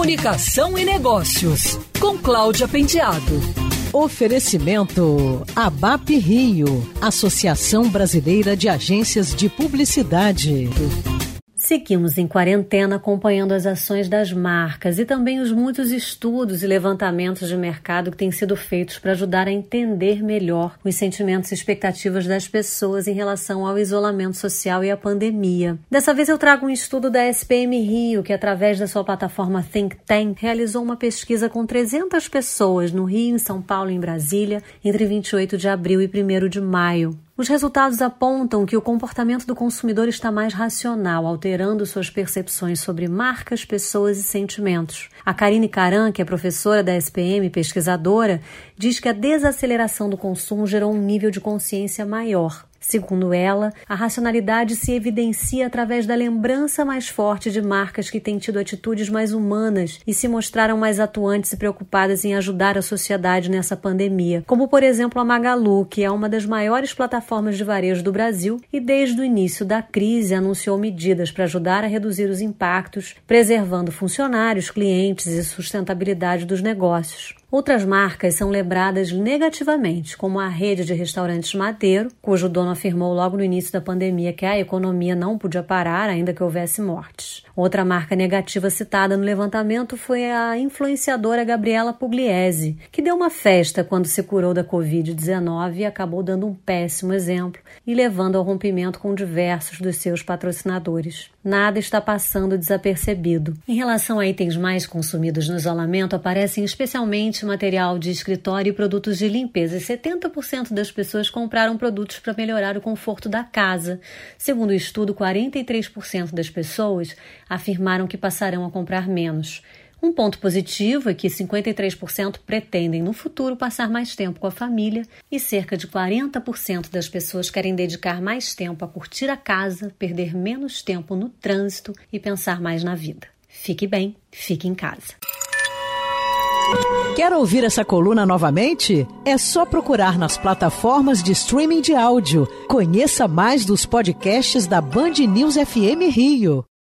Comunicação e Negócios, com Cláudia Penteado. Oferecimento ABAP Rio, Associação Brasileira de Agências de Publicidade. Seguimos em quarentena acompanhando as ações das marcas e também os muitos estudos e levantamentos de mercado que têm sido feitos para ajudar a entender melhor os sentimentos e expectativas das pessoas em relação ao isolamento social e à pandemia. Dessa vez eu trago um estudo da SPM Rio, que através da sua plataforma Think Tank realizou uma pesquisa com 300 pessoas no Rio, em São Paulo e em Brasília entre 28 de abril e 1 de maio. Os resultados apontam que o comportamento do consumidor está mais racional, alterando suas percepções sobre marcas, pessoas e sentimentos. A Karine Caran, que é professora da SPM e pesquisadora, diz que a desaceleração do consumo gerou um nível de consciência maior. Segundo ela, a racionalidade se evidencia através da lembrança mais forte de marcas que têm tido atitudes mais humanas e se mostraram mais atuantes e preocupadas em ajudar a sociedade nessa pandemia, como por exemplo a Magalu, que é uma das maiores plataformas de varejo do Brasil e desde o início da crise anunciou medidas para ajudar a reduzir os impactos, preservando funcionários, clientes e sustentabilidade dos negócios. Outras marcas são lembradas negativamente, como a rede de restaurantes Madeiro, cujo dono afirmou logo no início da pandemia que a economia não podia parar, ainda que houvesse mortes. Outra marca negativa citada no levantamento foi a influenciadora Gabriela Pugliese, que deu uma festa quando se curou da Covid-19 e acabou dando um péssimo exemplo e levando ao rompimento com diversos dos seus patrocinadores. Nada está passando desapercebido. Em relação a itens mais consumidos no isolamento, aparecem especialmente material de escritório e produtos de limpeza. E 70% das pessoas compraram produtos para melhorar o conforto da casa. Segundo o estudo, 43% das pessoas afirmaram que passarão a comprar menos. Um ponto positivo é que 53% pretendem no futuro passar mais tempo com a família e cerca de 40% das pessoas querem dedicar mais tempo a curtir a casa, perder menos tempo no trânsito e pensar mais na vida. Fique bem, fique em casa. Quer ouvir essa coluna novamente? É só procurar nas plataformas de streaming de áudio. Conheça mais dos podcasts da Band News FM Rio.